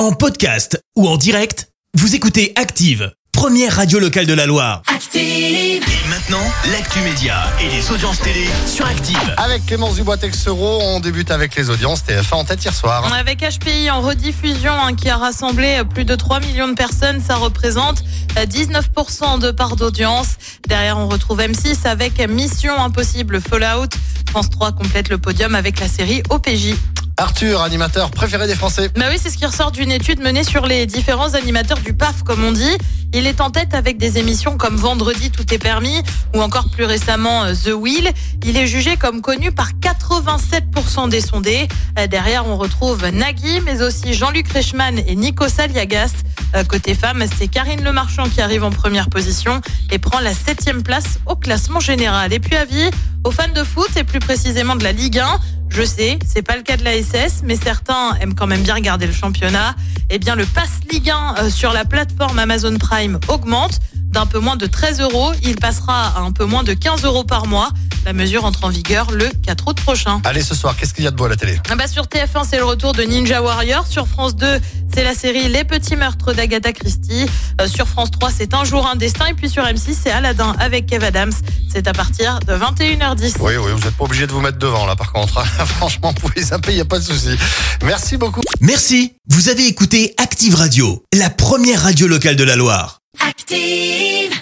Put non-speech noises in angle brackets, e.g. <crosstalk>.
En podcast ou en direct, vous écoutez Active, première radio locale de la Loire. Active. Et maintenant, l'actu média et les audiences télé sur Active. Avec Clémence Dubois-Texero, on débute avec les audiences TF1 en tête hier soir. Avec HPI en rediffusion hein, qui a rassemblé plus de 3 millions de personnes, ça représente euh, 19% de part d'audience. Derrière, on retrouve M6 avec Mission Impossible Fallout. France 3 complète le podium avec la série OPJ. Arthur, animateur préféré des Français. Bah oui, c'est ce qui ressort d'une étude menée sur les différents animateurs du PAF, comme on dit. Il est en tête avec des émissions comme Vendredi, tout est permis, ou encore plus récemment euh, The Wheel. Il est jugé comme connu par 87% des sondés. Euh, Derrière, on retrouve Nagui, mais aussi Jean-Luc Reichmann et Nico Saliagas. Euh, Côté femmes, c'est Karine Le Marchand qui arrive en première position et prend la septième place au classement général. Et puis avis aux fans de foot et plus précisément de la Ligue 1. Je sais, c'est pas le cas de la SS, mais certains aiment quand même bien regarder le championnat. Eh bien, le pass Ligue 1 euh, sur la plateforme Amazon Prime augmente d'un peu moins de 13 euros. Il passera à un peu moins de 15 euros par mois. La mesure entre en vigueur le 4 août prochain. Allez, ce soir, qu'est-ce qu'il y a de beau à la télé? Ah bah sur TF1, c'est le retour de Ninja Warrior. Sur France 2, c'est la série Les Petits Meurtres d'Agatha Christie. Euh, sur France 3, c'est Un jour, un destin. Et puis sur M6, c'est Aladdin avec Kev Adams. C'est à partir de 21h10. Oui, oui, vous n'êtes pas obligé de vous mettre devant là par contre. <laughs> Franchement, vous pouvez zapper, il n'y a pas de souci. Merci beaucoup. Merci, vous avez écouté Active Radio, la première radio locale de la Loire. Active.